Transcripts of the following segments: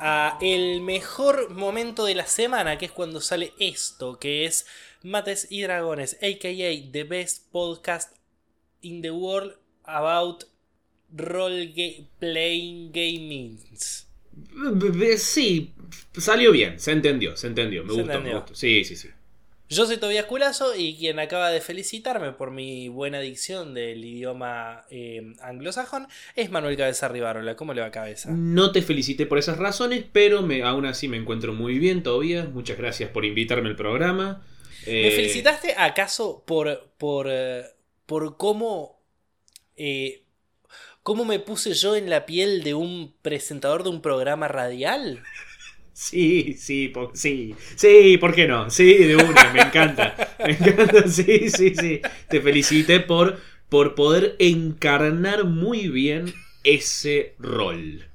a el mejor momento de la semana, que es cuando sale esto, que es Mates y Dragones, aka The Best Podcast in the World About Role Playing Gamings. Sí, salió bien, se entendió, se entendió, me Se gustó, me gustó. Sí, sí, sí. Yo soy Tobias Culazo y quien acaba de felicitarme por mi buena dicción del idioma eh, anglosajón es Manuel Cabeza Rivarola. ¿Cómo le va cabeza? No te felicité por esas razones, pero me, aún así me encuentro muy bien todavía. Muchas gracias por invitarme al programa. ¿Me Eh, felicitaste acaso por, por, eh, por cómo, eh, cómo me puse yo en la piel de un presentador de un programa radial? Sí, sí, sí, sí, ¿por qué no? Sí, de una, me encanta. Me encanta, sí, sí, sí. Te felicité por, por poder encarnar muy bien ese rol.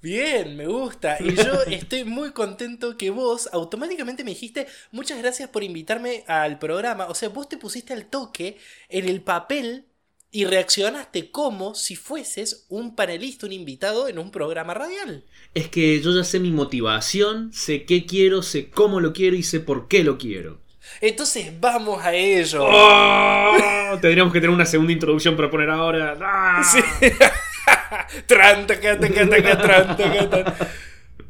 Bien, me gusta. Y yo estoy muy contento que vos automáticamente me dijiste muchas gracias por invitarme al programa. O sea, vos te pusiste al toque en el papel y reaccionaste como si fueses un panelista, un invitado en un programa radial. Es que yo ya sé mi motivación, sé qué quiero, sé cómo lo quiero y sé por qué lo quiero. Entonces vamos a ello. ¡Oh! Tendríamos que tener una segunda introducción para poner ahora. ¡Ah! Sí.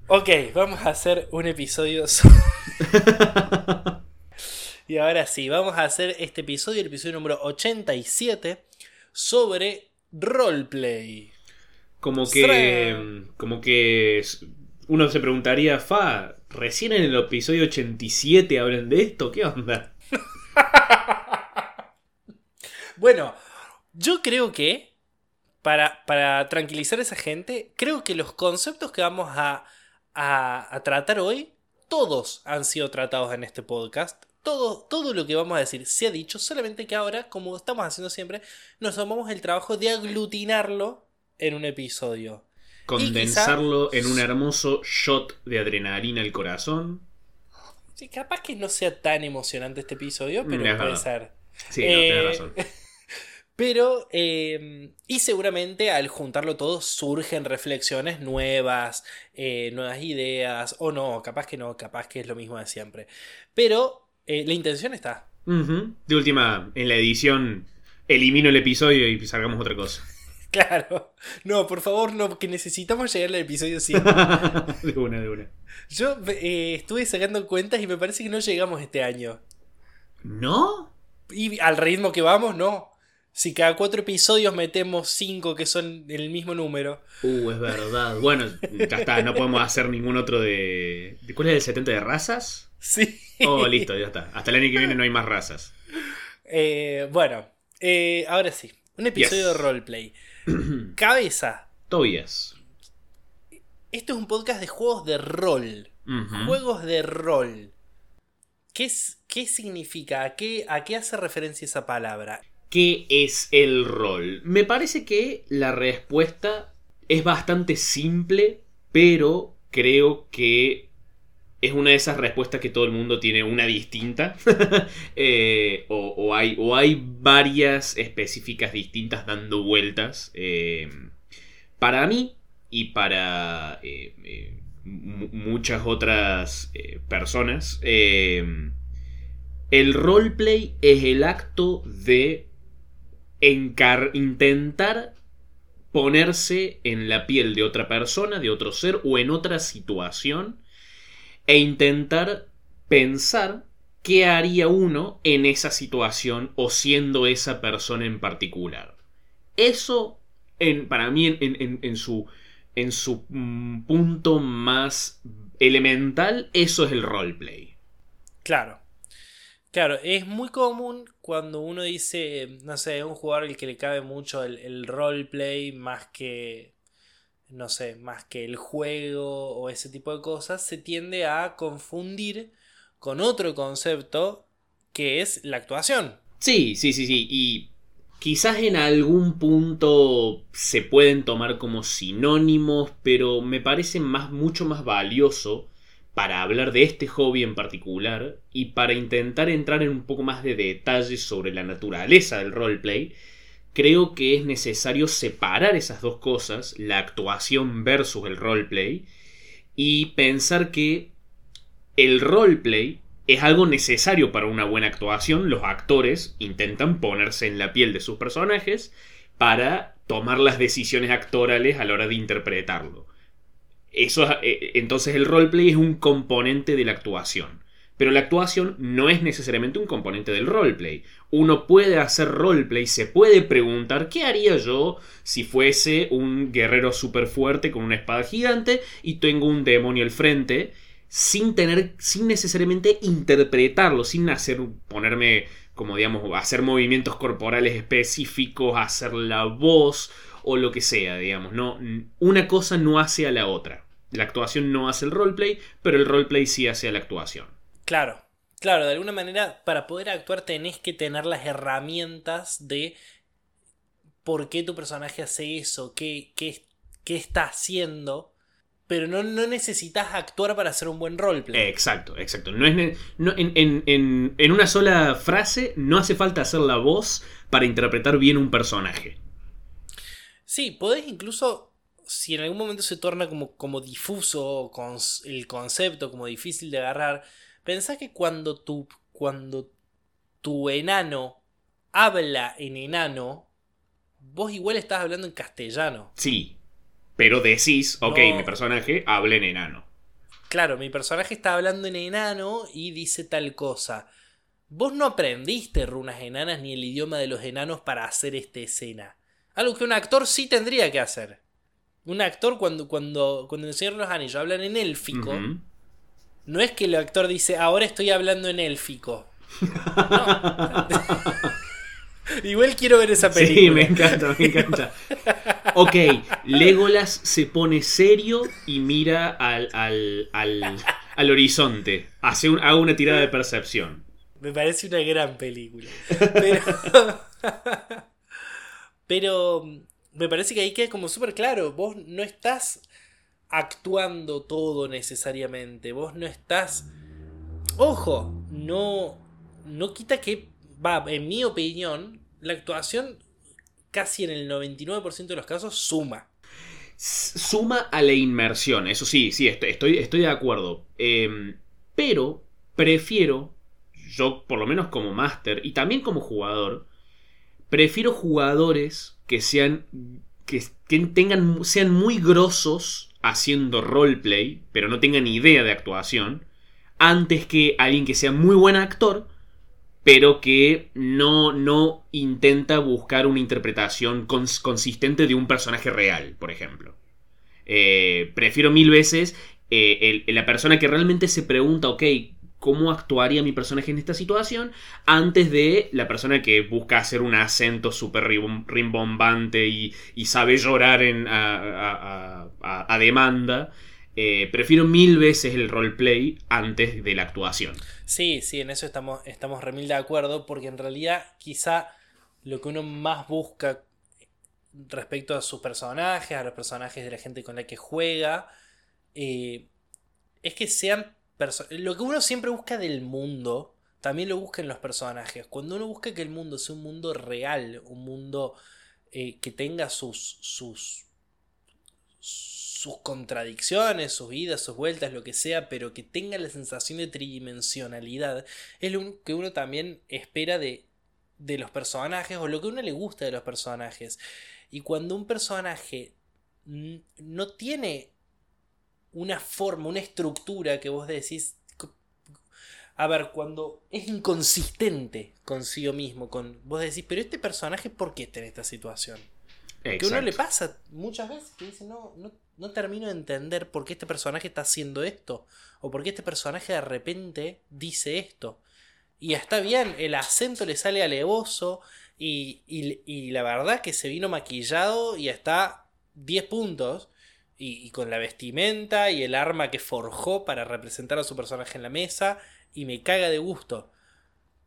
Ok, vamos a hacer un episodio. so- y ahora sí, vamos a hacer este episodio, el episodio número 87, sobre roleplay. Como que. Como que. Uno se preguntaría, Fa, recién en el episodio 87 hablan de esto, ¿qué onda? Bueno, yo creo que, para, para tranquilizar a esa gente, creo que los conceptos que vamos a, a- a tratar hoy, todos han sido tratados en este podcast. Todo, todo lo que vamos a decir se ha dicho, solamente que ahora, como estamos haciendo siempre, nos tomamos el trabajo de aglutinarlo en un episodio. Condensarlo en un hermoso shot de adrenalina al corazón. Sí, capaz que no sea tan emocionante este episodio, pero Mm, puede ser. Sí, no, Eh, tenés razón. Pero, eh, y seguramente al juntarlo todo surgen reflexiones nuevas, eh, nuevas ideas, o no, capaz que no, capaz que es lo mismo de siempre. Pero eh, la intención está. De última, en la edición, elimino el episodio y sacamos otra cosa. Claro. No, por favor, no, porque necesitamos llegar al episodio 100. de una, de una. Yo eh, estuve sacando cuentas y me parece que no llegamos este año. ¿No? Y al ritmo que vamos, no. Si cada cuatro episodios metemos cinco que son el mismo número. Uh, es verdad. Bueno, ya está, no podemos hacer ningún otro de. ¿de ¿Cuál es el 70 de razas? Sí. Oh, listo, ya está. Hasta el año que viene no hay más razas. Eh, bueno, eh, ahora sí. Un episodio Yes. de roleplay. Cabeza. Tobias. Esto es un podcast de juegos de rol. Juegos de rol. ¿Qué, es- qué significa? ¿A qué, ¿A qué hace referencia esa palabra? ¿Qué es el rol? Me parece que la respuesta es bastante simple, pero creo que es una de esas respuestas que todo el mundo tiene una distinta. Eh, o, o hay, o hay varias específicas distintas dando vueltas. Eh, para mí y para eh, mu- muchas otras personas, el roleplay es el acto de intentar ponerse en la piel de otra persona, de otro ser o en otra situación e intentar pensar qué haría uno en esa situación o siendo esa persona en particular. Eso, en, para mí, en, en- en- su, en su mm, punto más elemental, eso es el roleplay. Claro. Claro, es muy común cuando uno dice, no sé, un jugador al que le cabe mucho el roleplay más que, no sé, más que el juego o ese tipo de cosas, se tiende a confundir con otro concepto que es la actuación. Sí, sí, sí, sí. Y quizás en algún punto se pueden tomar como sinónimos, pero me parece más, mucho más valioso para hablar de este hobby en particular y para intentar entrar en un poco más de detalles sobre la naturaleza del roleplay, creo que es necesario separar esas dos cosas, la actuación versus el roleplay, y pensar que el roleplay es algo necesario para una buena actuación. Los actores intentan ponerse en la piel de sus personajes para tomar las decisiones actorales a la hora de interpretarlo. Eso, eh, entonces el roleplay es un componente de la actuación. Pero la actuación no es necesariamente un componente del roleplay. Uno puede hacer roleplay, se puede preguntar qué haría yo si fuese un guerrero súper fuerte con una espada gigante y tengo un demonio al frente sin tener, sin necesariamente interpretarlo, sin hacer, ponerme, como digamos, hacer movimientos corporales específicos, hacer la voz o lo que sea, digamos. No, una cosa no hace a la otra. La actuación no hace el roleplay, pero el roleplay sí hace a la actuación. Claro, claro, de alguna manera para poder actuar tenés que tener las herramientas de por qué tu personaje hace eso, qué, qué, qué está haciendo pero no, necesitas actuar para hacer un buen roleplay. Exacto, exacto. No es, en, una sola frase no hace falta hacer la voz para interpretar bien un personaje. Sí, podés incluso, si en algún momento se torna como, como difuso con el concepto, como difícil de agarrar, pensá que cuando tu, cuando tu enano habla en enano, vos igual estás hablando en castellano. Sí, pero decís, ok, mi personaje habla en enano. Claro, mi personaje está hablando en enano y dice tal cosa. Vos no aprendiste runas enanas ni el idioma de los enanos para hacer esta escena. Algo que un actor sí tendría que hacer. Un actor cuando, cuando, cuando el Señor los Anillos hablan en élfico, no es que el actor dice, ahora estoy hablando en élfico. No. Igual quiero ver esa película. Sí, me encanta, me encanta. Ok, Legolas se pone serio y mira al, al, al, horizonte. Hace un, hago una tirada de percepción. Me parece una gran película. Pero, me parece que ahí queda como súper claro. Vos no estás actuando todo necesariamente. Vos no estás... Ojo, no, no quita que va, en mi opinión, la actuación casi en el 99% de los casos suma. Suma a la inmersión, eso sí, sí, estoy, estoy de acuerdo. Em, pero prefiero, yo por lo menos como máster y también como jugador, prefiero jugadores que sean, que, tengan, sean muy grosos haciendo roleplay, pero no tengan idea de actuación, antes que alguien que sea muy buen actor, pero que no, no intenta buscar una interpretación consistente de un personaje real, por ejemplo. Eh, prefiero mil veces eh, la persona que realmente se pregunta, ok, ¿cómo actuaría mi personaje en esta situación? Antes de la persona que busca hacer un acento súper rimbombante y, sabe llorar a demanda. Eh, prefiero mil veces el roleplay antes de la actuación. Sí, sí, en eso estamos, estamos remil de acuerdo, porque en realidad quizá lo que uno más busca respecto a sus personajes, a los personajes de la gente con la que juega, eh, es que sean lo que uno siempre busca del mundo, también lo busca en los personajes. Cuando uno busca que el mundo sea un mundo real, un mundo eh, que tenga sus, sus sus contradicciones, sus vidas, sus vueltas, lo que sea, pero que tenga la sensación de tridimensionalidad, es lo que uno también espera de, de los personajes o lo que a uno le gusta de los personajes. Y cuando un personaje no tiene una forma, una estructura que vos decís, a ver, cuando es inconsistente consigo mismo, con vos decís, pero este personaje, ¿por qué está en esta situación? Que a uno le pasa muchas veces que dice, no, no, no termino de entender por qué este personaje está haciendo esto. O por qué este personaje de repente dice esto. Y está bien, el acento le sale alevoso. Y, y, la verdad que se vino maquillado y está 10 puntos. Y, con la vestimenta y el arma que forjó para representar a su personaje en la mesa. Y me caga de gusto.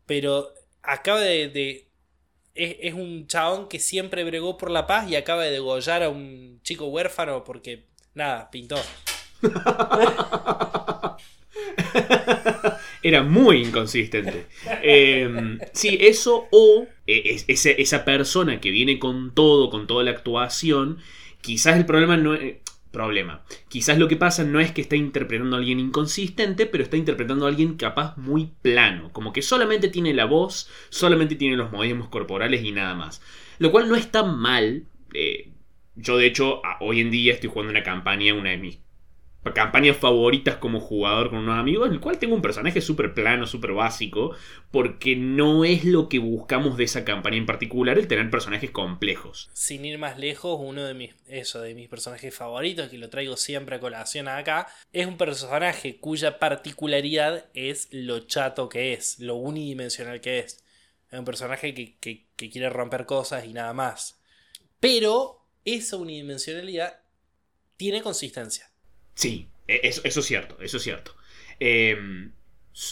Pero acaba de, es, un chabón que siempre bregó por la paz y acaba de degollar a un chico huérfano porque, nada, pintó. Era muy inconsistente. Em, sí, eso o e, esa persona que viene con todo, con toda la actuación, quizás el problema no es... Problema. Quizás lo que pasa no es que está interpretando a alguien inconsistente, pero está interpretando a alguien capaz muy plano. Como que solamente tiene la voz, solamente tiene los movimientos corporales y nada más. Lo cual no está mal. Eh, yo de hecho hoy en día estoy jugando una campaña, una de mis campañas favoritas como jugador con unos amigos, en el cual tengo un personaje súper plano, súper básico, porque no es lo que buscamos de esa campaña en particular, el tener personajes complejos. Sin ir más lejos, uno de mis, eso, de mis personajes favoritos, que lo traigo siempre a colación acá, es un personaje cuya particularidad es lo chato que es, lo unidimensional que es. Es un personaje que, que quiere romper cosas y nada más. Pero esa unidimensionalidad tiene consistencia Sí, e, eso, es cierto, eso es cierto. Em,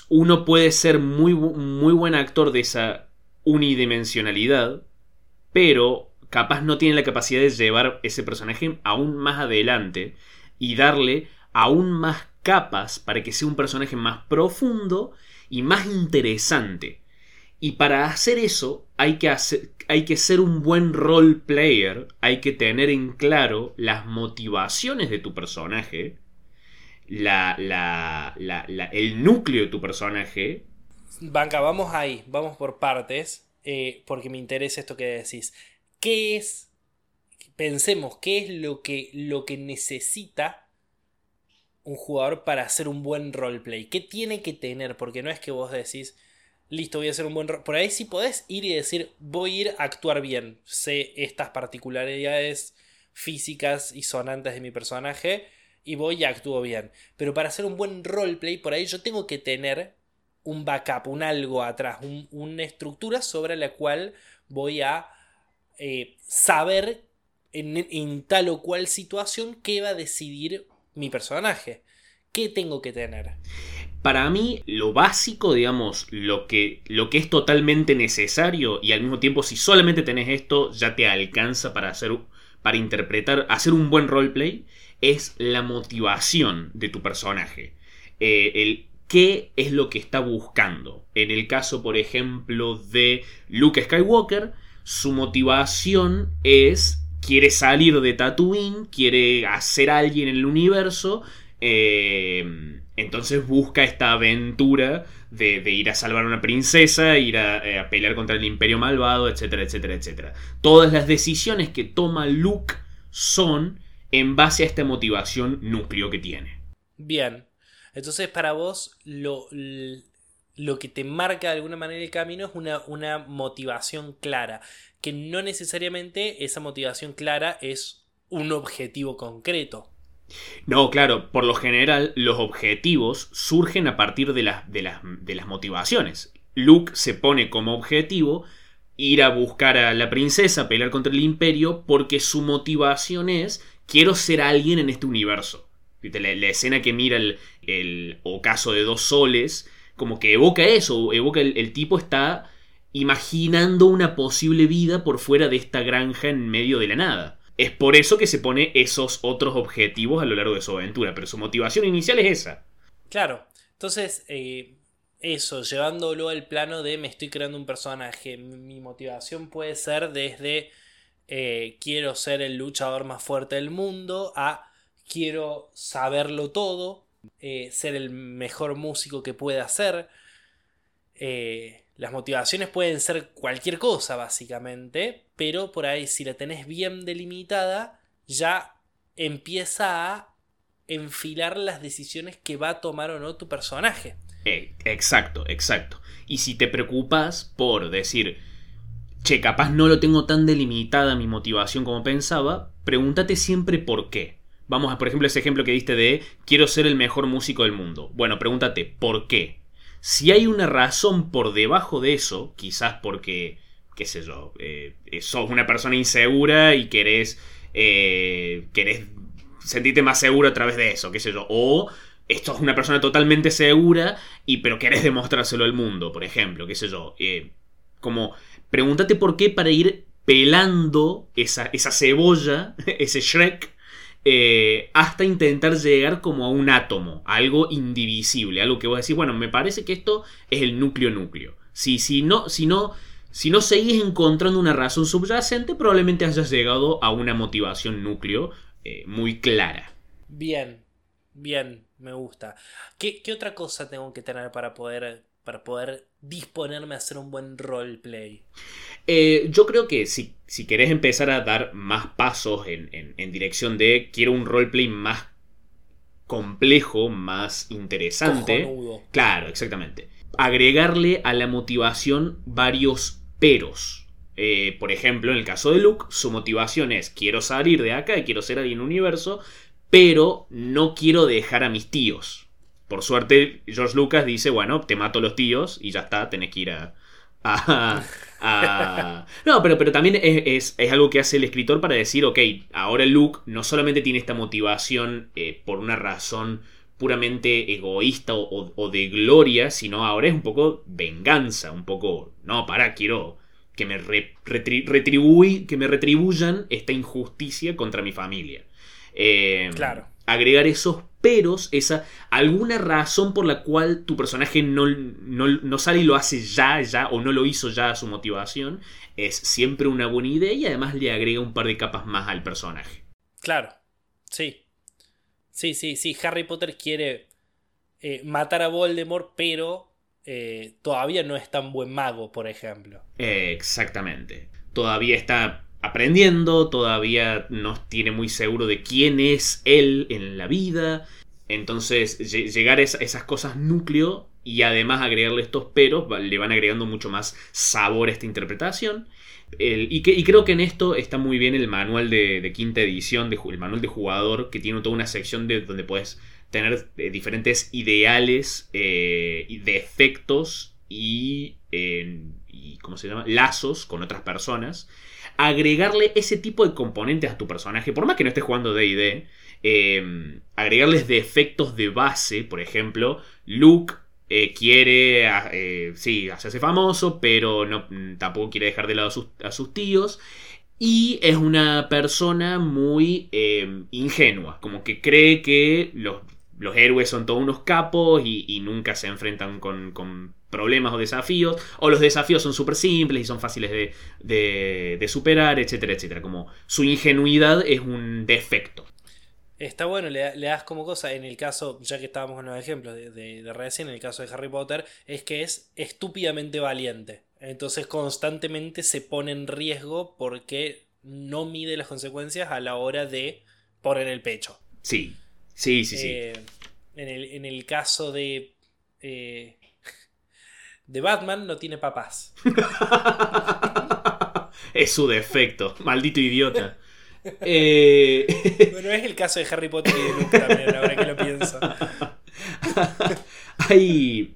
uno puede ser muy, muy buen actor de esa unidimensionalidad, pero capaz no tiene la capacidad de llevar ese personaje aún más adelante y darle aún más capas para que sea un personaje más profundo y más interesante. Y para hacer eso hay que, hacer, hay que ser un buen role player, hay que tener en claro las motivaciones de tu personaje, la, el núcleo de tu personaje. Banca, vamos ahí, vamos por partes, eh, porque me interesa esto que decís. ¿Qué es? Pensemos, ¿qué es lo que, lo que necesita un jugador para hacer un buen roleplay? ¿Qué tiene que tener? Porque no es que vos decís, listo, voy a hacer un buen. Por ahí sí podés ir y decir, voy a ir a actuar bien. Sé estas particularidades físicas y sonantes de mi personaje y voy y actúo bien. Pero para hacer un buen roleplay, por ahí yo tengo que tener un backup, un algo atrás, una estructura sobre la cual voy a eh, saber en, en, tal o cual situación qué va a decidir mi personaje. ¿Qué tengo que tener? Para mí, lo básico, digamos, lo que, lo que es totalmente necesario y al mismo tiempo, si solamente tenés esto, ya te alcanza para hacer, para interpretar, hacer un buen roleplay, es la motivación de tu personaje. Eh, el qué es lo que está buscando. En el caso, por ejemplo, de Luke Skywalker, su motivación es quiere salir de Tatooine, quiere hacer alguien en el universo. Eh, entonces busca esta aventura de, ir a salvar a una princesa, ir eh, a, pelear contra el imperio malvado, etcétera, etcétera, etcétera. Todas las decisiones que toma Luke son en base a esta motivación núcleo que tiene. Bien, entonces para vos lo, lo que te marca de alguna manera el camino es una, una motivación clara, que no necesariamente esa motivación clara es un objetivo concreto. No, claro, por lo general los objetivos surgen a partir de, las, de, de las motivaciones. Luke se pone como objetivo ir a buscar a la princesa, pelear contra el imperio, porque su motivación es quiero ser alguien en este universo. La, escena que mira el, ocaso de dos soles, como que evoca eso, evoca el, el tipo está imaginando una posible vida por fuera de esta granja en medio de la nada. Es por eso que se pone esos otros objetivos a lo largo de su aventura, pero su motivación inicial es esa. Claro, entonces eh, eso, llevándolo al plano de me estoy creando un personaje, mi motivación puede ser desde eh, quiero ser el luchador más fuerte del mundo a quiero saberlo todo, eh, ser el mejor músico que pueda ser. Las motivaciones pueden ser cualquier cosa, básicamente, pero por ahí si la tenés bien delimitada, ya empieza a enfilar las decisiones que va a tomar o no tu personaje. Eh, exacto, exacto. Y si te preocupas por decir, che, capaz no lo tengo tan delimitada mi motivación como pensaba, pregúntate siempre por qué. Vamos a, por ejemplo, ese ejemplo que diste de quiero ser el mejor músico del mundo. Bueno, pregúntate, ¿por qué? Si hay una razón por debajo de eso, quizás porque qué sé yo, eh, sos una persona insegura y querés, eh, querés sentirte más seguro a través de eso, qué sé yo, o esto es una persona totalmente segura y pero querés demostrárselo al mundo, por ejemplo, qué sé yo, eh, como pregúntate por qué para ir pelando esa, esa cebolla, ese Shrek, hasta intentar llegar como a un átomo, algo indivisible, algo que vos decís, bueno, me parece que esto es el núcleo núcleo. Si, si no, si no si no seguís encontrando una razón subyacente, probablemente hayas llegado a una motivación núcleo eh, muy clara. Bien, bien, me gusta. ¿Qué, qué otra cosa tengo que tener para poder, para poder disponerme a hacer un buen roleplay? Eh, yo creo que si, si querés empezar a dar más pasos en, en- en dirección de quiero un roleplay más complejo, más interesante. Cojonudo. Claro, exactamente. Agregarle a la motivación varios peros. Eh, por ejemplo, en el caso de Luke, su motivación es quiero salir de acá y quiero ser alguien universo, pero no quiero dejar a mis tíos. Por suerte, George Lucas dice, bueno, te mato a los tíos y ya está, tenés que ir a... a- No, pero, pero también es, es- es algo que hace el escritor para decir, ok, ahora Luke no solamente tiene esta motivación eh, por una razón puramente egoísta o, o- o de gloria, sino ahora es un poco venganza, un poco, no, para, quiero que me, re- retri- retribui- que me retribuyan esta injusticia contra mi familia. Eh, Claro. Agregar esos peros, esa alguna razón por la cual tu personaje no, no, no sale y lo hace ya, ya, o no lo hizo ya a su motivación, es siempre una buena idea y además le agrega un par de capas más al personaje. Claro, sí. Sí, sí, sí. Harry Potter quiere eh, matar a Voldemort, pero eh, todavía no es tan buen mago, por ejemplo. Eh, exactamente. Todavía está aprendiendo, todavía no tiene muy seguro de quién es él en la vida. Entonces, lle- llegar a esa- esas cosas núcleo y además agregarle estos peros, le van agregando mucho más sabor a esta interpretación. El- y, que- y creo que en esto está muy bien el manual de, quinta edición, el manual de jugador, que tiene toda una sección de, donde puedes tener eh, diferentes ideales eh, y de efectos y, eh, y, ¿cómo se llama? Lazos con otras personas. Agregarle ese tipo de componentes a tu personaje, por más que no estés jugando D&D, eh, agregarles de efectos de base, por ejemplo, Luke eh, quiere, ah, eh, sí, hacerse famoso, pero no, mm, tampoco quiere dejar de lado a sus, tíos. Y es una persona muy eh, ingenua, como que cree que los, los héroes son todos unos capos y, y nunca se enfrentan con, con problemas o desafíos, o los desafíos son súper simples y son fáciles de, de- de superar, etcétera, etcétera. Como su ingenuidad es un defecto. Está bueno, le, le das como cosa, en el caso, ya que estábamos en los ejemplos de, de, de recién, en el caso de Harry Potter, es que es estúpidamente valiente. Entonces constantemente se pone en riesgo porque no mide las consecuencias a la hora de poner el pecho. Sí, sí, sí, sí. Eh, en, el, en el caso de... eh, de Batman no tiene papás. es su defecto, maldito idiota. Eh, Bueno, es el caso de Harry Potter y de Luke también, ahora que lo pienso. hay,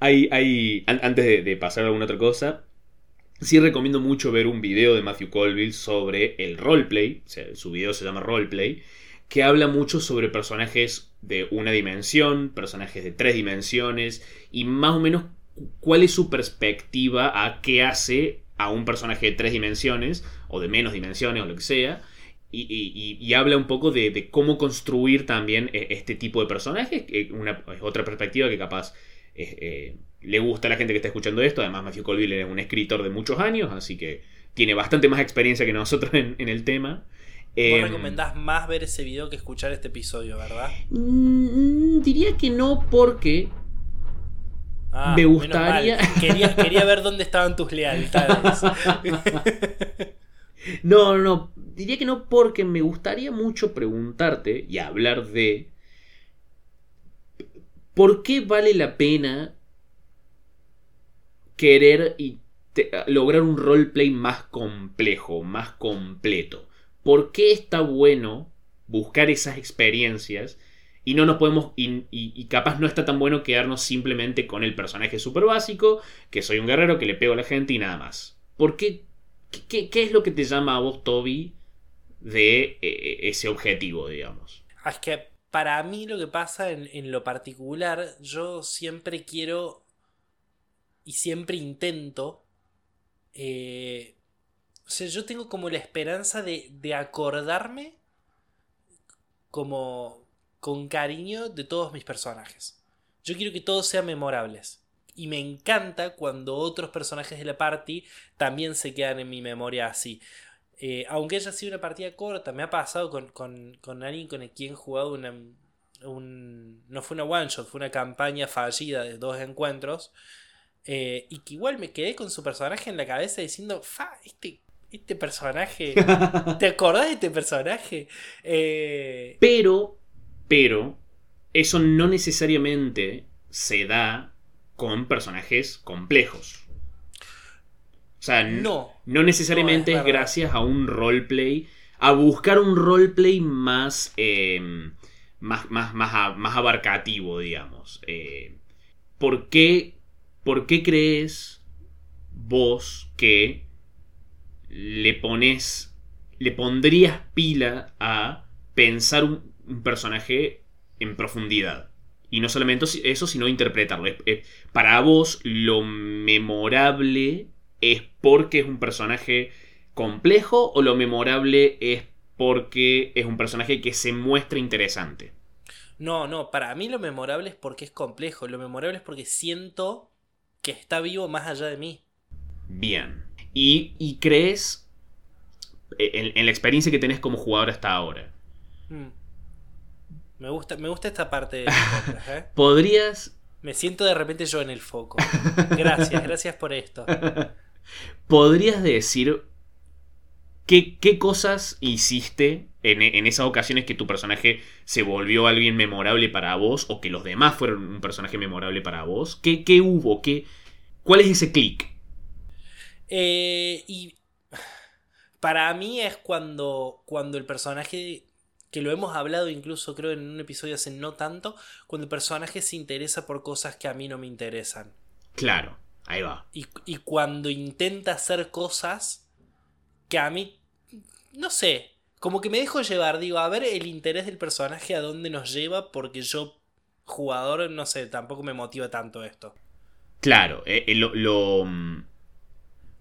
hay, hay, an- antes de, de pasar a alguna otra cosa, sí recomiendo mucho ver un video de Matthew Colville sobre el roleplay, o sea, su video se llama Roleplay, que habla mucho sobre personajes de una dimensión, personajes de tres dimensiones, y más o menos cuál es su perspectiva a qué hace a un personaje de tres dimensiones, o de menos dimensiones, o lo que sea, y, y- y- y habla un poco de, de cómo construir también eh, este tipo de personajes, que una, es otra perspectiva que capaz eh, eh, le gusta a la gente que está escuchando esto, además Matthew Colville es un escritor de muchos años, así que tiene bastante más experiencia que nosotros en, en el tema. Vos Em, recomendás más ver ese video que escuchar este episodio, ¿verdad? mm, diría que no porque Ah, Me gustaría-. Quería, quería ver dónde estaban tus lealtades. No, no, no. Diría que no porque me gustaría mucho preguntarte y hablar de por qué vale la pena querer y te- lograr un roleplay más complejo, más completo. ¿Por qué está bueno buscar esas experiencias y no nos podemos y, capaz no está tan bueno quedarnos simplemente con el personaje súper básico, que soy un guerrero que le pego a la gente y nada más? ¿Por qué ¿Qué- ¿Qué, es lo que te llama a vos, Toby, de eh, ese objetivo, digamos? Ah, Es que para mí lo que pasa en, en lo particular, yo siempre quiero y siempre intento. eh, o sea, yo tengo como la esperanza de, de acordarme como con cariño de todos mis personajes. Yo quiero que todos sean memorables. Y me encanta cuando otros personajes de la party también se quedan en mi memoria así. eh, aunque haya sido una partida corta, me ha pasado con, con, con alguien con el quien he jugado una, un, no fue una one shot, fue una campaña fallida de dos encuentros. eh, y que igual me quedé con su personaje en la cabeza diciendo, fa, este, este personaje, ¿te acordás de este personaje? Eh, Pero, pero, eso no necesariamente se da con personajes complejos. O sea, no, no necesariamente No, es, gracias a un roleplay, a buscar un roleplay más, eh, más, más, más, más abarcativo, digamos. Eh, ¿por, qué, ¿Por qué crees vos que le pones, le pondrías pila a pensar un, un personaje en profundidad? Y no solamente eso, sino interpretarlo. Para vos, lo memorable es porque es un personaje complejo o lo memorable es porque es un personaje que se muestra interesante. no, no, para mí lo memorable es porque es complejo, lo memorable es porque siento que está vivo más allá de mí. Bien. ¿Y, y crees en, en la experiencia que tenés como jugador hasta ahora? Mm. Me gusta, me gusta esta parte de podcast, ¿eh? ¿Podrías, Me siento de repente yo en el foco. Gracias, gracias por esto. podrías decir qué, qué cosas hiciste en, en esas ocasiones que tu personaje se volvió alguien memorable para vos o que los demás fueron un personaje memorable para vos? ¿Qué, qué hubo? ¿Qué, ¿Cuál es ese clic? Eh, y para mí es cuando, cuando el personaje, que lo hemos hablado incluso creo en un episodio hace no tanto, cuando el personaje se interesa por cosas que a mí no me interesan. Claro, ahí va. Y, y cuando intenta hacer cosas que a mí, no sé, como que me dejo llevar, digo, a ver el interés del personaje a dónde nos lleva, porque yo, jugador, no sé, tampoco me motiva tanto esto. Claro, eh, eh, lo, lo, mm,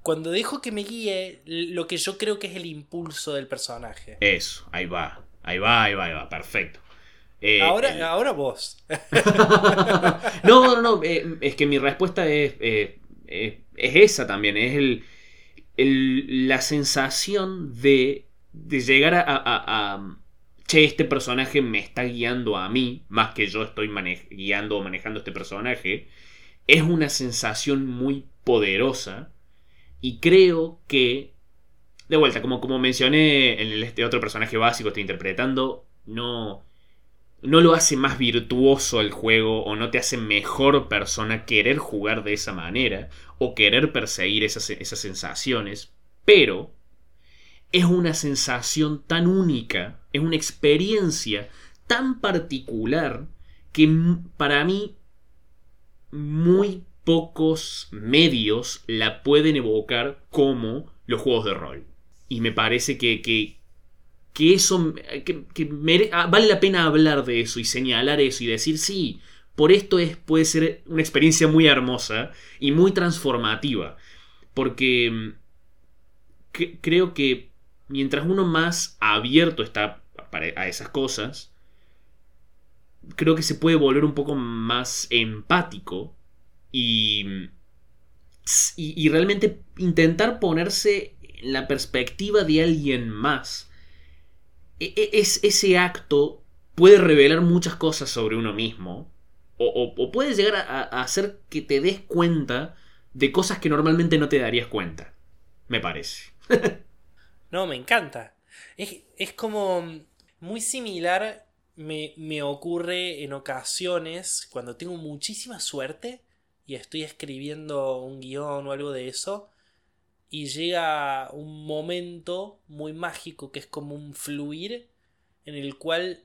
Cuando dejo que me guíe lo que yo creo que es el impulso del personaje. Eso, ahí va. Ahí va, ahí va, ahí va. Perfecto. Eh, ahora, ahora vos. no, no, no. eh, es que mi respuesta es, eh, es esa también. Es el, el- la sensación de, de llegar a, a- Che, este personaje me está guiando a mí, más que yo estoy guiando o manejando este personaje. Es una sensación muy poderosa. Y creo que. De vuelta, como, como mencioné en este otro personaje básico que estoy interpretando, no no lo hace más virtuoso el juego o no te hace mejor persona querer jugar de esa manera o querer perseguir esas, esas sensaciones, pero es una sensación tan única, es una experiencia tan particular que para mí muy pocos medios la pueden evocar como los juegos de rol. Y me parece que, que, eso que, ah, vale la pena hablar de eso y señalar eso y decir sí por esto es puede ser una experiencia muy hermosa y muy transformativa. Porque mm, creo que mientras uno más abierto está a esas cosas creo que se puede volver un poco más empático y y, y realmente intentar ponerse la perspectiva de alguien más e- e- es, ese acto puede revelar muchas cosas sobre uno mismo. O, o- puede llegar a, a hacer que te des cuenta de cosas que normalmente no te darías cuenta. Me parece. No, me encanta. Es, es como muy similar, me, me ocurre en ocasiones cuando tengo muchísima suerte y estoy escribiendo un guion o algo de eso y llega un momento muy mágico que es como un fluir en el cual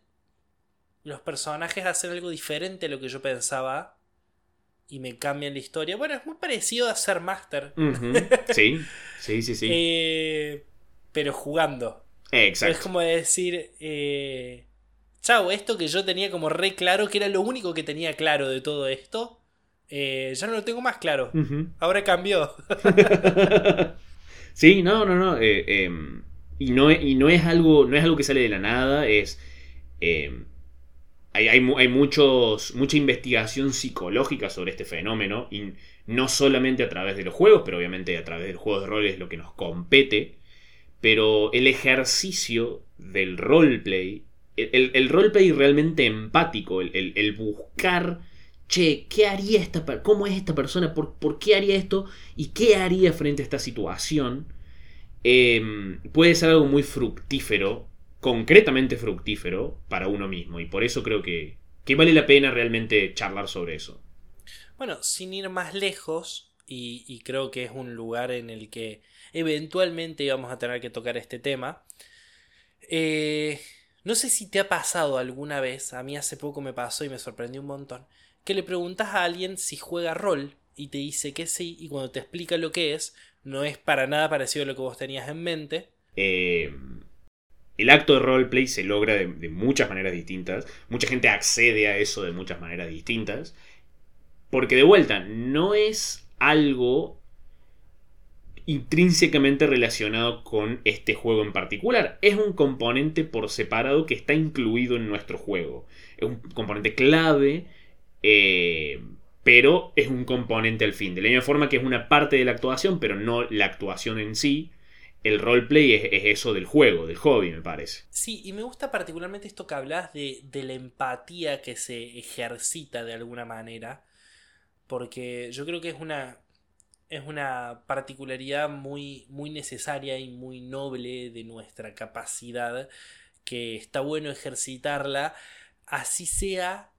los personajes hacen algo diferente a lo que yo pensaba y me cambian la historia. Bueno, es muy parecido a ser Master. Sí, sí, sí, sí. eh, pero jugando. Exacto. Es como decir, eh, chao, esto que yo tenía como re claro, que era lo único que tenía claro de todo esto, eh, ya no lo tengo más claro. Ahora cambió. sí, no, no, no. eh, eh, y no, y no es algo. No es algo que sale de la nada. Es. eh, hay, hay, hay muchos, mucha investigación psicológica sobre este fenómeno. Y no solamente a través de los juegos, pero obviamente a través del juego de rol es lo que nos compete. pero el ejercicio del roleplay, el, el roleplay realmente empático, el, el, buscar, che, ¿qué haría esta persona? ¿Cómo es esta persona? ¿Por, ¿Por, qué haría esto? ¿Y qué haría frente a esta situación? Em, puede ser algo muy fructífero, concretamente fructífero para uno mismo. Y por eso creo que, que vale la pena realmente charlar sobre eso. Bueno, sin ir más lejos, y, creo que es un lugar en el que eventualmente vamos a tener que tocar este tema. Eh, no sé si te ha pasado alguna vez, a mí hace poco me pasó y me sorprendió un montón, que le preguntas a alguien si juega rol y te dice que sí, y cuando te explica lo que es, no es para nada parecido a lo que vos tenías en mente. Eh, el acto de roleplay se logra de, muchas maneras distintas, mucha gente accede a eso de muchas maneras distintas, porque de vuelta, no es algo intrínsecamente relacionado con este juego en particular. Es un componente por separado que está incluido en nuestro juego. Es un componente clave, eh, pero es un componente al fin. De la misma forma que es una parte de la actuación, pero no la actuación en sí. El roleplay es, es eso del juego, del hobby, me parece. Sí, y me gusta particularmente esto que hablas de, de la empatía que se ejercita de alguna manera porque yo creo que es una, es una particularidad muy, muy necesaria y muy noble de nuestra capacidad, que está bueno ejercitarla, así sea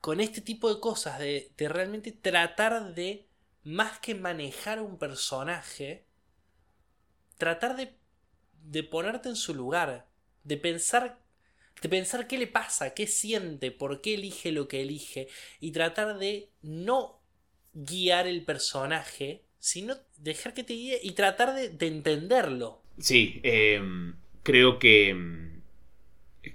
con, este tipo de cosas, de, realmente tratar de, más que manejar un personaje, tratar de, de ponerte en su lugar, de pensar de pensar qué le pasa, qué siente, por qué elige lo que elige y tratar de no guiar el personaje, sino dejar que te guíe y tratar de, entenderlo. Sí, em, creo que...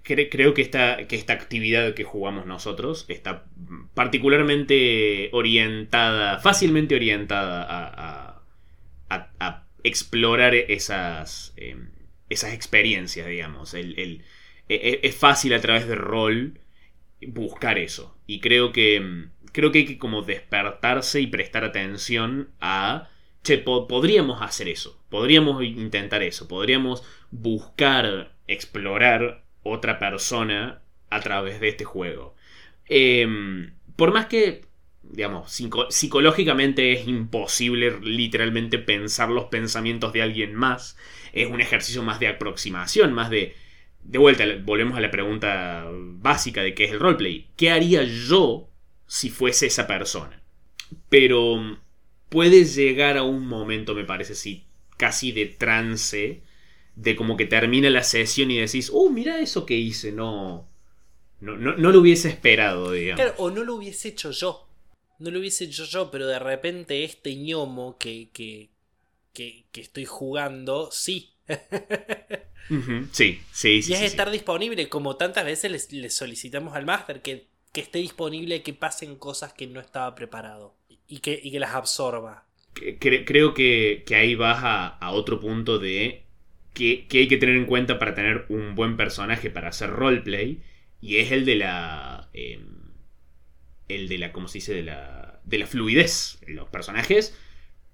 Em, creo que esta, que esta actividad que jugamos nosotros está particularmente orientada, fácilmente orientada a, explorar esas, em, esas experiencias, digamos. el, e, e, es fácil a través de rol buscar eso. Y creo que, mm, creo que hay que como despertarse y prestar atención a, che, podríamos hacer eso, podríamos intentar eso, podríamos buscar, explorar otra persona a través de este juego. Em, por más que, digamos, psicológicamente es imposible literalmente pensar los pensamientos de alguien más, es un ejercicio más de aproximación, más de de vuelta, volvemos a la pregunta básica de qué es el roleplay. ¿Qué haría yo si fuese esa persona? Pero puede llegar a un momento, me parece, sí, casi de trance, de como que termina la sesión y decís, oh, mira eso que hice, no, no, no, lo hubiese esperado, digamos. Claro, o no lo hubiese hecho yo. No lo hubiese hecho yo, pero de repente este ñomo que, que, que, que estoy jugando, sí. Sí, sí, sí. Y es estar disponible, como tantas veces les, solicitamos al máster, que, esté disponible, que pasen cosas que no estaba preparado y que, que las absorba. Creo que, ahí vas a, otro punto de que, hay que tener en cuenta para tener un buen personaje para hacer roleplay, y es el de la. Em, el de la. ¿Cómo se dice? De la, de la fluidez. Los personajes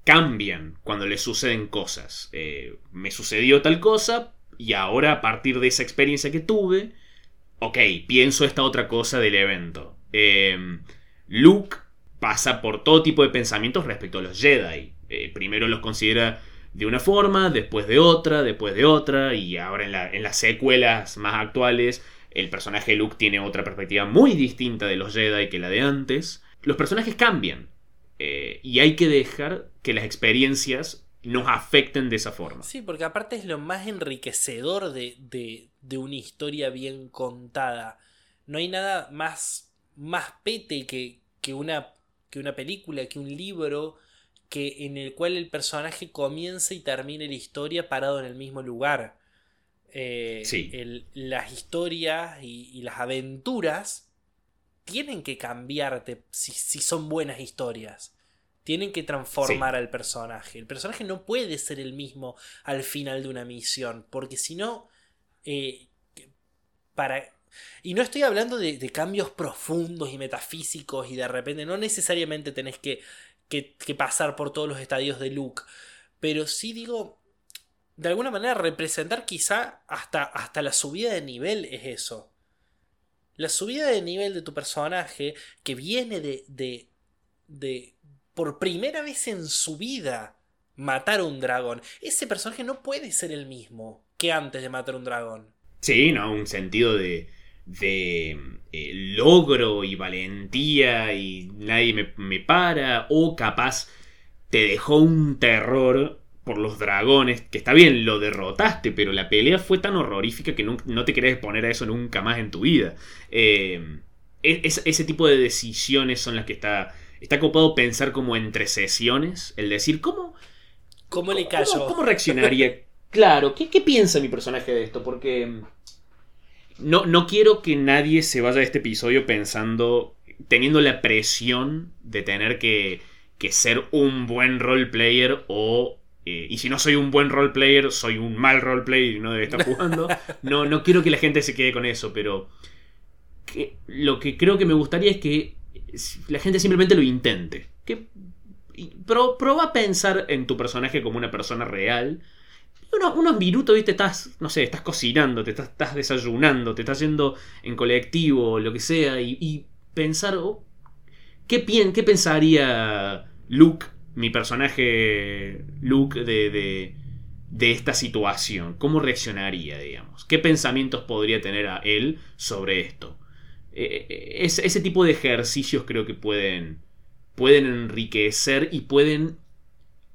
cambian cuando les suceden cosas. Eh, me sucedió tal cosa, y ahora, a partir de esa experiencia que tuve, ok, pienso esta otra cosa del evento. Em, Luke pasa por todo tipo de pensamientos respecto a los Jedi. Eh, primero los considera de una forma, después de otra, después de otra, y ahora en, las secuelas más actuales, el personaje de Luke tiene otra perspectiva muy distinta de los Jedi que la de antes. Los personajes cambian. Eh, y hay que dejar que las experiencias nos afecten de esa forma. Sí, porque aparte es lo más enriquecedor de, de, una historia bien contada. No hay nada más, más pete que, que, una, que una película, que un libro, que en el cual el personaje comienza y termine la historia parado en el mismo lugar. Eh, las historias y, las aventuras tienen que cambiarte si, si son buenas historias. Tienen que transformar al personaje. El personaje no puede ser el mismo al final de una misión. Porque si no. Eh, para. Y no estoy hablando de, cambios profundos y metafísicos y de repente. No necesariamente tenés que, que, pasar por todos los estadios de Luke. Pero sí digo. de alguna manera representar quizá hasta, hasta la subida de nivel es eso. La subida de nivel de tu personaje que viene de, de, de por primera vez en su vida matar un dragón. Ese personaje no puede ser el mismo que antes de matar un dragón. Sí, ¿no? Un sentido de, de eh, logro y valentía y nadie me, me para. O capaz te dejó un terror por los dragones, que está bien, lo derrotaste, pero la pelea fue tan horrorífica que no, te querés poner a eso nunca más en tu vida. Eh, ese tipo de decisiones son las que está... Está copado pensar como entre sesiones, el decir, ¿cómo... ¿Cómo le cayó? ¿Cómo, reaccionaría? claro, ¿qué, ¿qué, piensa mi personaje de esto? Porque no, no quiero que nadie se vaya de este episodio pensando, teniendo la presión de tener que, que ser un buen roleplayer o eh, y si no soy un buen roleplayer, soy un mal roleplayer y no debe estar jugando. No, no quiero que la gente se quede con eso, pero lo que creo que me gustaría es que la gente simplemente lo intente. Que, pero a pensar en tu personaje como una persona real. Unos, minutos, viste, estás, no sé, estás cocinando, te estás, desayunando, te estás yendo en colectivo, lo que sea, y, pensar, oh, ¿qué, ¿qué pensaría Luke mi personaje Luke de, de, esta situación? ¿Cómo reaccionaría, digamos? ¿Qué pensamientos podría tener a él sobre esto? Eh, eh, ese tipo de ejercicios creo que pueden, pueden enriquecer y pueden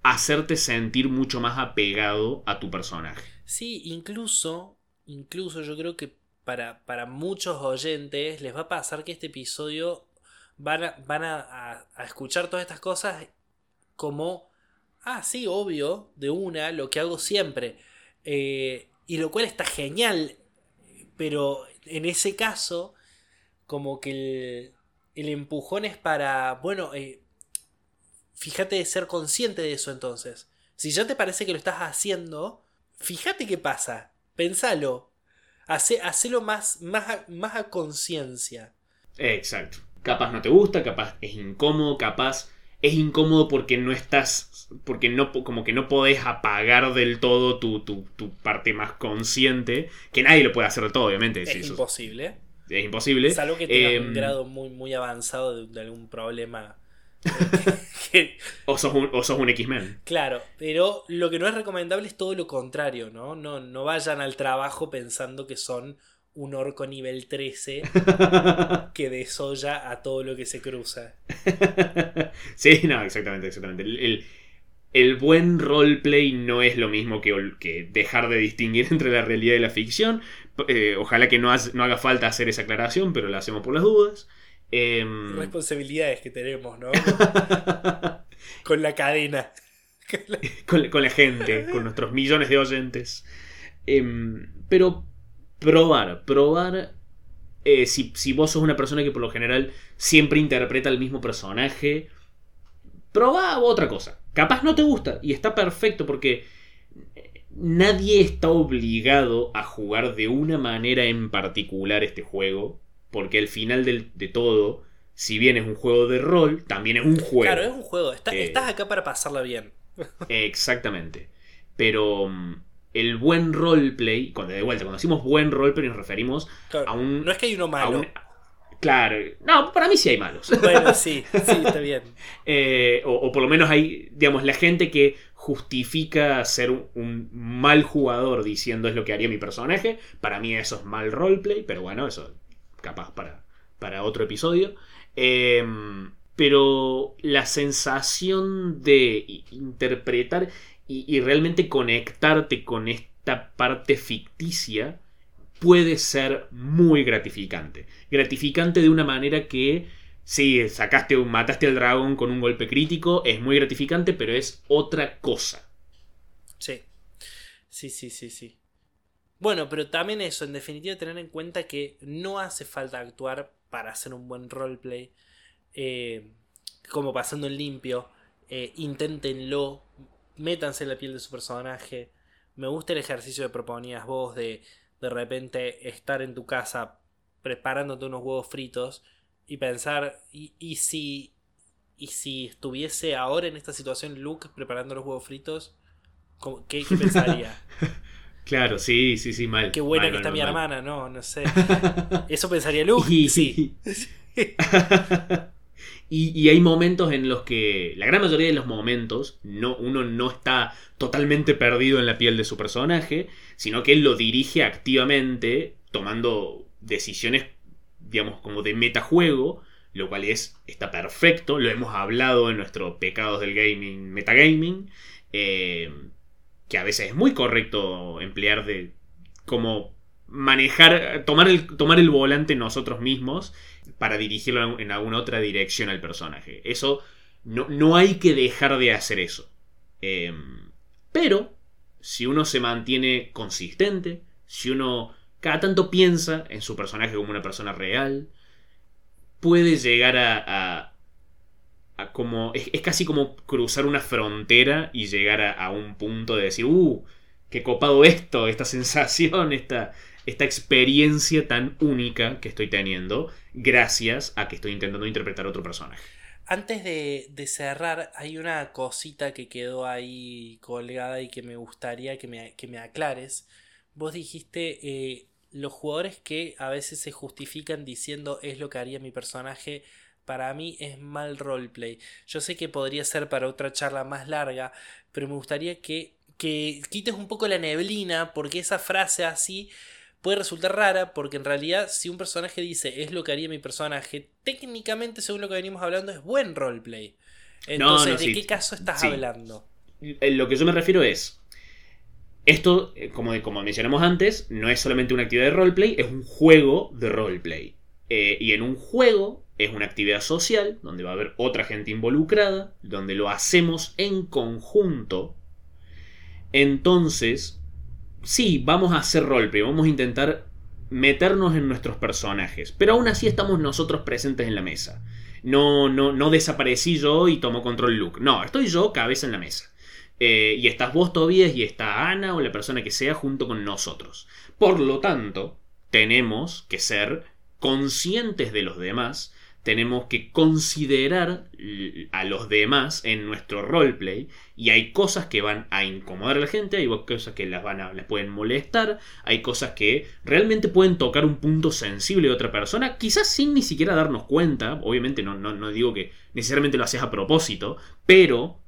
hacerte sentir mucho más apegado a tu personaje. Sí, incluso, incluso yo creo que para, para muchos oyentes les va a pasar que este episodio van a, van a escuchar todas estas cosas como, ah, sí, obvio, de una, lo que hago siempre. Eh, y lo cual está genial, pero en ese caso, como que el, empujón es para, bueno, eh, fíjate de ser consciente de eso entonces. Si ya te parece que lo estás haciendo, fíjate qué pasa, pensalo, Hace, hacelo más, más, más a conciencia. Exacto. Capaz no te gusta, capaz es incómodo, capaz es incómodo porque no estás, porque no, como que no podés apagar del todo tu, tu, parte más consciente, que nadie lo puede hacer del todo, obviamente. Es imposible. Es imposible. Salvo que tengas un em, grado muy, muy avanzado de, algún problema. o, sos un, o sos un X-Men. Claro, pero lo que no es recomendable es todo lo contrario, ¿no? No, no vayan al trabajo pensando que son un orco nivel 13 que desolla a todo lo que se cruza. sí, no, exactamente, exactamente. El, buen roleplay no es lo mismo que, que, dejar de distinguir entre la realidad y la ficción. Eh, ojalá que no, no, haga falta hacer esa aclaración, pero la hacemos por las dudas. Em, Responsabilidades que tenemos, ¿no? con la cadena. con, la gente, con nuestros millones de oyentes. Em, pero probar, probar eh, si, si, vos sos una persona que por lo general siempre interpreta el mismo personaje, proba otra cosa. Capaz no te gusta y está perfecto porque nadie está obligado a jugar de una manera en particular este juego, porque al final de todo, si bien es un juego de rol, también es un juego. Claro, es un juego, eh, estás acá para pasarla bien. exactamente. Pero mm, el buen roleplay, cuando de vuelta, cuando decimos buen roleplay nos referimos a un... No es que hay uno malo. claro, no, para mí sí hay malos. Bueno, sí, sí, está bien. Eh, o, por lo menos hay, digamos, la gente que justifica ser un, mal jugador diciendo es lo que haría mi personaje. Para mí eso es mal roleplay, pero bueno, eso capaz para, para otro episodio. Em, pero la sensación de interpretar y, realmente conectarte con esta parte ficticia puede ser muy gratificante. Gratificante de una manera que, sí, sacaste, mataste al dragón con un golpe crítico, es muy gratificante, pero es otra cosa. Sí, sí, sí, sí, sí. Bueno, pero también eso, en definitiva, tener en cuenta que no hace falta actuar para hacer un buen roleplay. Eh, como pasando en limpio. Eh, inténtenlo, métanse en la piel de su personaje. Me gusta el ejercicio que proponías vos de de repente estar en tu casa preparándote unos huevos fritos y pensar, ¿y, y si, y si estuviese ahora en esta situación Luke preparando los huevos fritos? ¿Cómo- ¿Qué, qué pensaría? Claro, sí, sí, sí, mal. Qué buena Mal, que mal, está mi hermana, no, no sé. ¿Eso pensaría Luke? Y, Sí. y, y hay momentos en los que, la gran mayoría de los momentos, no, uno no está totalmente perdido en la piel de su personaje, sino que él lo dirige activamente, tomando decisiones, digamos, como de metajuego, lo cual es, está perfecto, lo hemos hablado en nuestro Pecados del Gaming, Metagaming, eh, que a veces es muy correcto emplear de como manejar, tomar el, tomar el volante nosotros mismos para dirigirlo en alguna otra dirección al personaje. Eso no, no hay que dejar de hacer eso. Eh, pero si uno se mantiene consistente, si uno cada tanto piensa en su personaje como una persona real, puede llegar a como... Es, casi como cruzar una frontera y llegar a, a un punto de decir, uh, qué copado esto, esta sensación, esta, esta experiencia tan única que estoy teniendo gracias a que estoy intentando interpretar otro personaje. Antes de, de, cerrar, hay una cosita que quedó ahí colgada y que me gustaría que me, que me aclares. Vos dijiste eh, los jugadores que a veces se justifican diciendo es lo que haría mi personaje. Para mí es mal roleplay. Yo sé que podría ser para otra charla más larga, pero me gustaría que, que quites un poco la neblina, porque esa frase así puede resultar rara porque en realidad si un personaje dice es lo que haría mi personaje, técnicamente según lo que venimos hablando es buen roleplay. Entonces, no, no, ¿de sí, qué caso estás sí. hablando? Lo que yo me refiero es, esto, eh, como, como mencionamos antes, no es solamente una actividad de roleplay, es un juego de roleplay. Eh, y en un juego es una actividad social, donde va a haber otra gente involucrada, donde lo hacemos en conjunto. Entonces, sí, vamos a hacer roleplay, vamos a intentar meternos en nuestros personajes, pero aún así estamos nosotros presentes en la mesa. No, no, no desaparecí yo y tomo control Luke. No, estoy yo cabeza en la mesa. Eh, y estás vos Tobias y está Ana o la persona que sea junto con nosotros. Por lo tanto, tenemos que ser conscientes de los demás, tenemos que considerar a los demás en nuestro roleplay y hay cosas que van a incomodar a la gente, hay cosas que las, van a, les pueden molestar, hay cosas que realmente pueden tocar un punto sensible de otra persona, quizás sin ni siquiera darnos cuenta, obviamente no, no, no digo que necesariamente lo haces a propósito, pero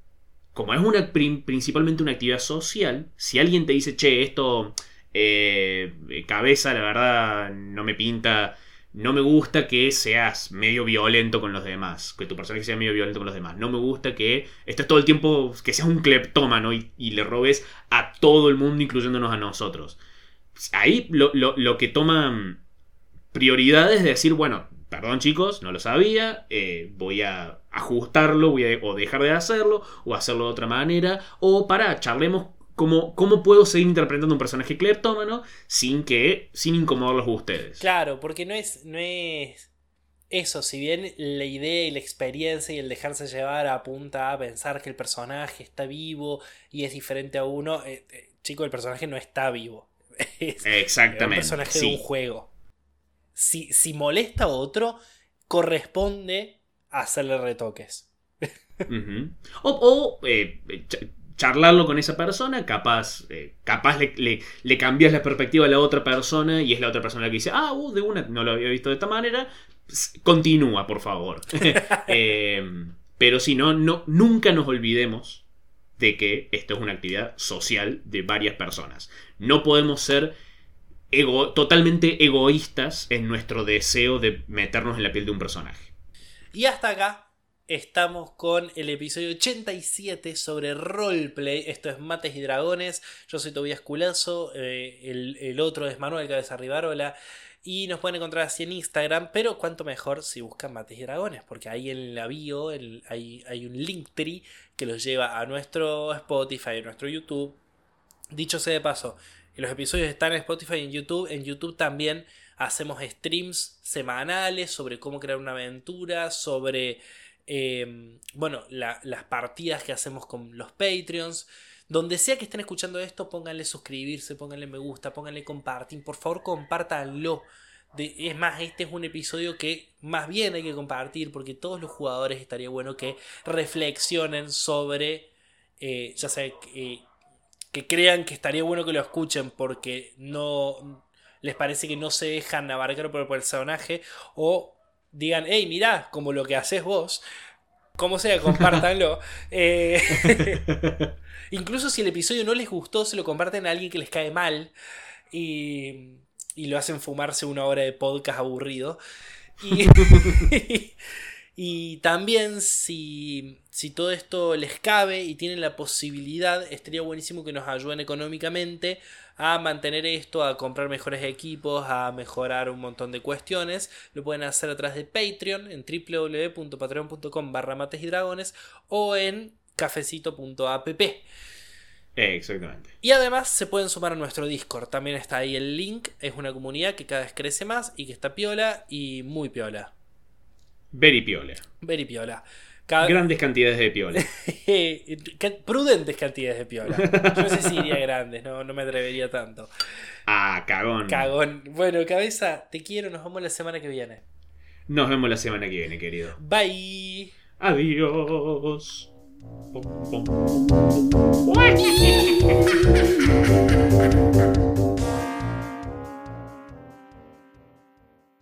como es una, principalmente una actividad social, si alguien te dice, che, esto, eh, cabeza, la verdad, no me pinta, no me gusta que seas medio violento con los demás, que tu personaje sea medio violento con los demás, no me gusta que estés todo el tiempo, que seas un cleptómano y, y le robes a todo el mundo, incluyéndonos a nosotros. Ahí lo, lo, lo que toma prioridad es decir, bueno, perdón chicos, no lo sabía, eh, voy a ajustarlo, voy a o dejar de hacerlo, o hacerlo de otra manera, o para, charlemos cómo, cómo puedo seguir interpretando un personaje cleptómano sin que, sin incomodarlos a ustedes. Claro, porque no es, no es eso, si bien la idea y la experiencia y el dejarse llevar apunta a pensar que el personaje está vivo y es diferente a uno, eh, eh, chico, el personaje no está vivo. Es, Exactamente. un personaje sí. de un juego. Si, si molesta a otro, corresponde hacerle retoques. Uh -huh. O, o eh, ch charlarlo con esa persona, capaz, eh, capaz le, le, cambias la perspectiva a la otra persona y es la otra persona la que dice, ah, uh, de una, no lo había visto de esta manera, continúa, por favor. eh, pero si no, no, nunca nos olvidemos de que esto es una actividad social de varias personas. No podemos ser totalmente egoístas en nuestro deseo de meternos en la piel de un personaje. Y hasta acá estamos con el episodio 87 sobre roleplay. Esto es Mates y Dragones. Yo soy Tobias Culazo. Eh, el, el, otro es Manuel Cabeza Rivarola. Y nos pueden encontrar así en Instagram. Pero cuanto mejor si buscan Mates y Dragones. Porque ahí en la bio el, hay, hay un linktree que los lleva a nuestro Spotify, a nuestro YouTube. Dicho sea de paso, los episodios están en Spotify y en YouTube. En YouTube también hacemos streams semanales sobre cómo crear una aventura, sobre eh, bueno, la, las partidas que hacemos con los Patreons. Donde sea que estén escuchando esto, pónganle suscribirse, pónganle me gusta, pónganle compartir. Por favor, compártanlo. De, es más, este es un episodio que más bien hay que compartir porque todos los jugadores estaría bueno que reflexionen sobre, eh, ya sea, eh, que crean que estaría bueno que lo escuchen porque no les parece que no se dejan abarcar por el personaje o digan, hey, mirá, como lo que haces vos, como sea, compártanlo. Eh, incluso si el episodio no les gustó, se lo comparten a alguien que les cae mal y, y lo hacen fumarse una hora de podcast aburrido. Y, y también si, si todo esto les cabe y tienen la posibilidad, estaría buenísimo que nos ayuden económicamente a mantener esto, a comprar mejores equipos, a mejorar un montón de cuestiones. Lo pueden hacer a través de Patreon en www.patreon.com barra mates y dragones o en cafecito.app. Exactamente. Y además se pueden sumar a nuestro Discord. También está ahí el link. Es una comunidad que cada vez crece más y que está piola y muy piola. Very piola. Very piola. Grandes cantidades de piola. Prudentes cantidades de piola. Yo no sé si iría grandes, no, no me atrevería tanto. Ah, cagón. Cagón. Bueno, cabeza, te quiero, nos vemos la semana que viene. Nos vemos la semana que viene, querido. Bye. Adiós.